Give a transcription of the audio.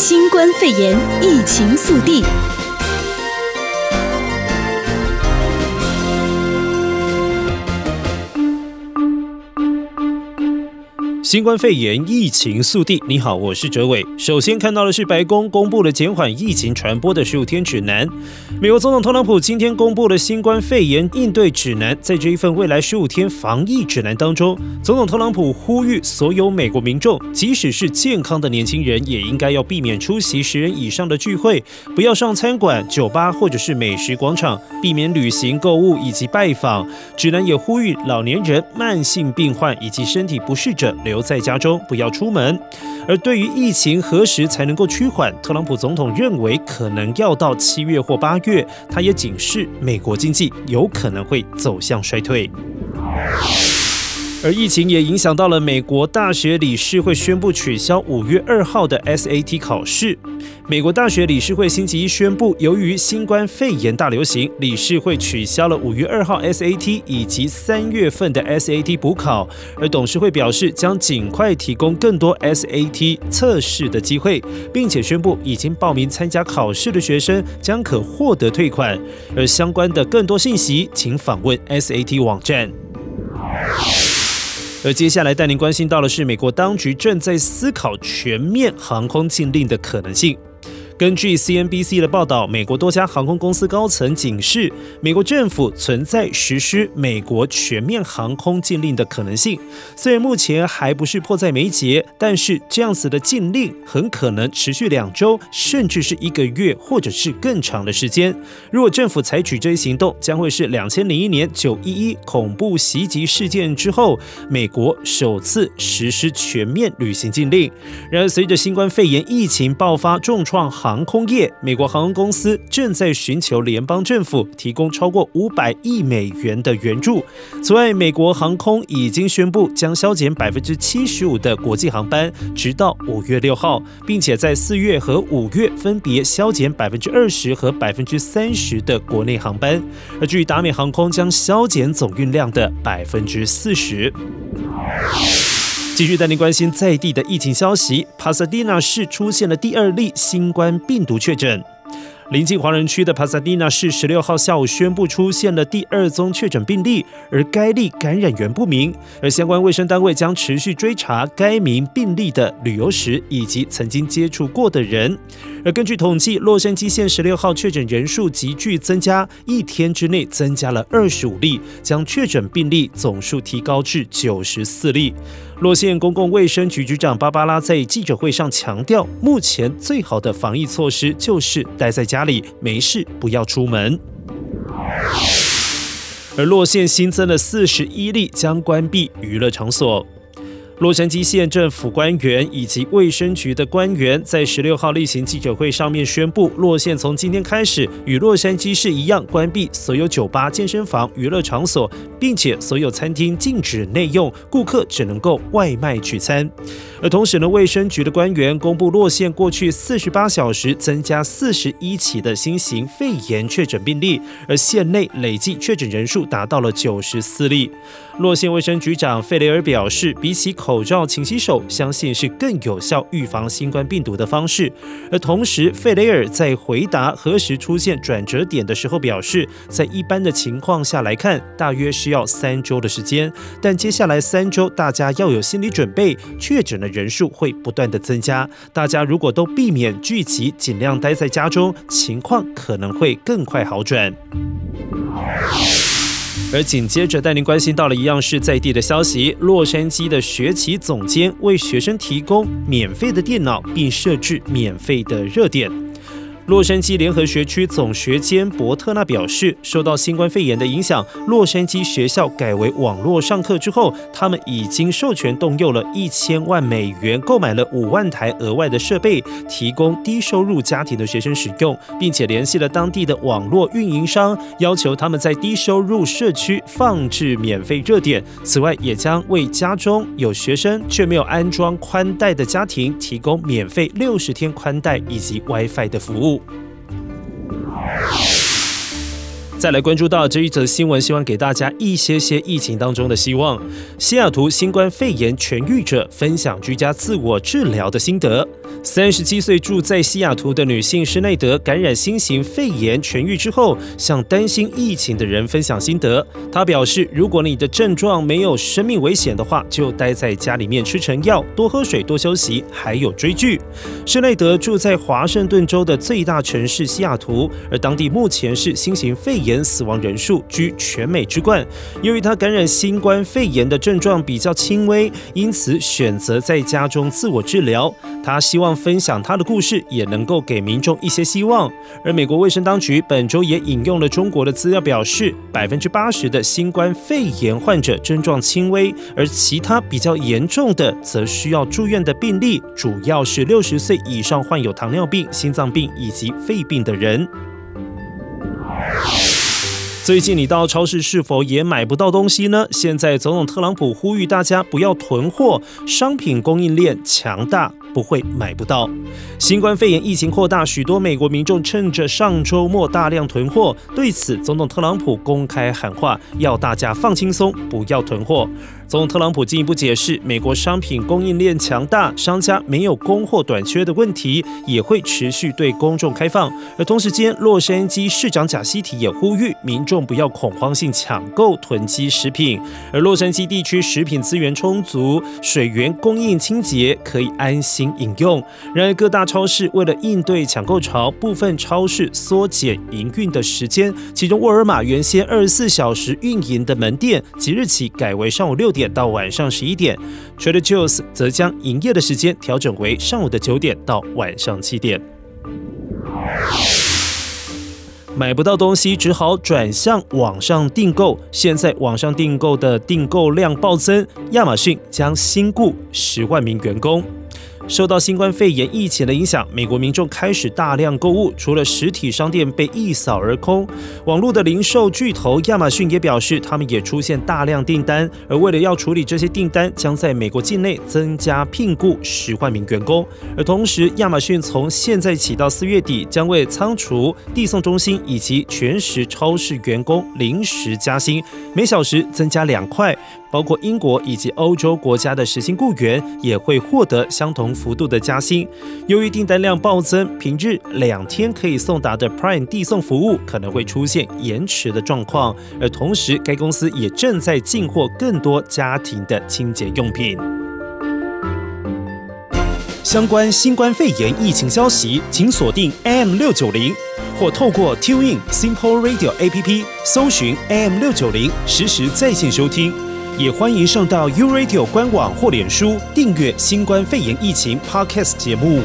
新冠肺炎疫情速递。新冠肺炎疫情速递，你好，我是哲伟。首先看到的是白宫公布了减缓疫情传播的十五天指南。美国总统特朗普今天公布了新冠肺炎应对指南，在这一份未来十五天防疫指南当中，总统特朗普呼吁所有美国民众，即使是健康的年轻人，也应该要避免出席十人以上的聚会，不要上餐馆、酒吧或者是美食广场，避免旅行、购物以及拜访。指南也呼吁老年人、慢性病患以及身体不适者留。留在家中，不要出门。而对于疫情何时才能够趋缓，特朗普总统认为可能要到七月或八月。他也警示美国经济有可能会走向衰退。而疫情也影响到了美国大学理事会宣布取消五月二号的 SAT 考试。美国大学理事会星期一宣布，由于新冠肺炎大流行，理事会取消了五月二号 SAT 以及三月份的 SAT 补考。而董事会表示，将尽快提供更多 SAT 测试的机会，并且宣布已经报名参加考试的学生将可获得退款。而相关的更多信息，请访问 SAT 网站。而接下来带您关心到的是，美国当局正在思考全面航空禁令的可能性。根据 CNBC 的报道，美国多家航空公司高层警示，美国政府存在实施美国全面航空禁令的可能性。虽然目前还不是迫在眉睫，但是这样子的禁令很可能持续两周，甚至是一个月，或者是更长的时间。如果政府采取这一行动，将会是两千零一年九一一恐怖袭击事件之后，美国首次实施全面旅行禁令。然而，随着新冠肺炎疫情爆发，重创航航空业，美国航空公司正在寻求联邦政府提供超过五百亿美元的援助。此外，美国航空已经宣布将削减百分之七十五的国际航班，直到五月六号，并且在四月和五月分别削减百分之二十和百分之三十的国内航班。而至于达美航空，将削减总运量的百分之四十。继续带您关心在地的疫情消息，帕萨迪纳市出现了第二例新冠病毒确诊。临近华人区的帕萨迪纳市十六号下午宣布出现了第二宗确诊病例，而该例感染源不明，而相关卫生单位将持续追查该名病例的旅游史以及曾经接触过的人。而根据统计，洛杉矶县十六号确诊人数急剧增加，一天之内增加了二十五例，将确诊病例总数提高至九十四例。洛县公共卫生局局长芭芭拉在记者会上强调，目前最好的防疫措施就是待在家里，没事不要出门。而洛县新增了四十一例将关闭娱乐场所。洛杉矶县政府官员以及卫生局的官员在十六号例行记者会上面宣布，洛县从今天开始与洛杉矶市一样关闭所有酒吧、健身房、娱乐场所，并且所有餐厅禁止内用，顾客只能够外卖取餐。而同时呢，卫生局的官员公布，洛县过去四十八小时增加四十一起的新型肺炎确诊病例，而县内累计确诊人数达到了九十四例。洛县卫生局长费雷尔表示，比起口口罩、勤洗手，相信是更有效预防新冠病毒的方式。而同时，费雷尔在回答何时出现转折点的时候表示，在一般的情况下来看，大约需要三周的时间。但接下来三周，大家要有心理准备，确诊的人数会不断的增加。大家如果都避免聚集，尽量待在家中，情况可能会更快好转。而紧接着带您关心到了一样是在地的消息，洛杉矶的学企总监为学生提供免费的电脑，并设置免费的热点。洛杉矶联合学区总学监伯特纳表示，受到新冠肺炎的影响，洛杉矶学校改为网络上课之后，他们已经授权动用了一千万美元，购买了五万台额外的设备，提供低收入家庭的学生使用，并且联系了当地的网络运营商，要求他们在低收入社区放置免费热点。此外，也将为家中有学生却没有安装宽带的家庭提供免费六十天宽带以及 WiFi 的服务。Show! 再来关注到这一则新闻，希望给大家一些些疫情当中的希望。西雅图新冠肺炎痊愈者分享居家自我治疗的心得。三十七岁住在西雅图的女性施内德感染新型肺炎痊愈之后，向担心疫情的人分享心得。她表示，如果你的症状没有生命危险的话，就待在家里面吃成药，多喝水，多休息，还有追剧。施内德住在华盛顿州的最大城市西雅图，而当地目前是新型肺炎死亡人数居全美之冠。由于他感染新冠肺炎的症状比较轻微，因此选择在家中自我治疗。他希望。分享他的故事，也能够给民众一些希望。而美国卫生当局本周也引用了中国的资料，表示百分之八十的新冠肺炎患者症状轻微，而其他比较严重的则需要住院的病例，主要是六十岁以上患有糖尿病、心脏病以及肺病的人。最近你到超市是否也买不到东西呢？现在总统特朗普呼吁大家不要囤货，商品供应链强大。不会买不到。新冠肺炎疫情扩大，许多美国民众趁着上周末大量囤货。对此，总统特朗普公开喊话，要大家放轻松，不要囤货。总统特朗普进一步解释，美国商品供应链强大，商家没有供货短缺的问题，也会持续对公众开放。而同时间，洛杉矶市长贾西提也呼吁民众不要恐慌性抢购囤积食品。而洛杉矶地区食品资源充足，水源供应清洁，可以安心饮用。然而，各大超市为了应对抢购潮，部分超市缩减营运的时间。其中，沃尔玛原先二十四小时运营的门店，即日起改为上午六点。点到晚上十一点，Trader Joe's 则将营业的时间调整为上午的九点到晚上七点。买不到东西，只好转向网上订购。现在网上订购的订购量暴增，亚马逊将新雇十万名员工。受到新冠肺炎疫情的影响，美国民众开始大量购物，除了实体商店被一扫而空，网络的零售巨头亚马逊也表示，他们也出现大量订单，而为了要处理这些订单，将在美国境内增加聘雇十万名员工。而同时，亚马逊从现在起到四月底，将为仓储、递送中心以及全食超市员工临时加薪，每小时增加两块。包括英国以及欧洲国家的时薪雇员也会获得相同幅度的加薪。由于订单量暴增，平日两天可以送达的 Prime 递送服务可能会出现延迟的状况。而同时，该公司也正在进货更多家庭的清洁用品。相关新冠肺炎疫情消息，请锁定 AM 六九零，或透过 TuneIn Simple Radio APP 搜寻 AM 六九零，实时在线收听。也欢迎上到 U Radio 官网或脸书订阅新冠肺炎疫情 Podcast 节目。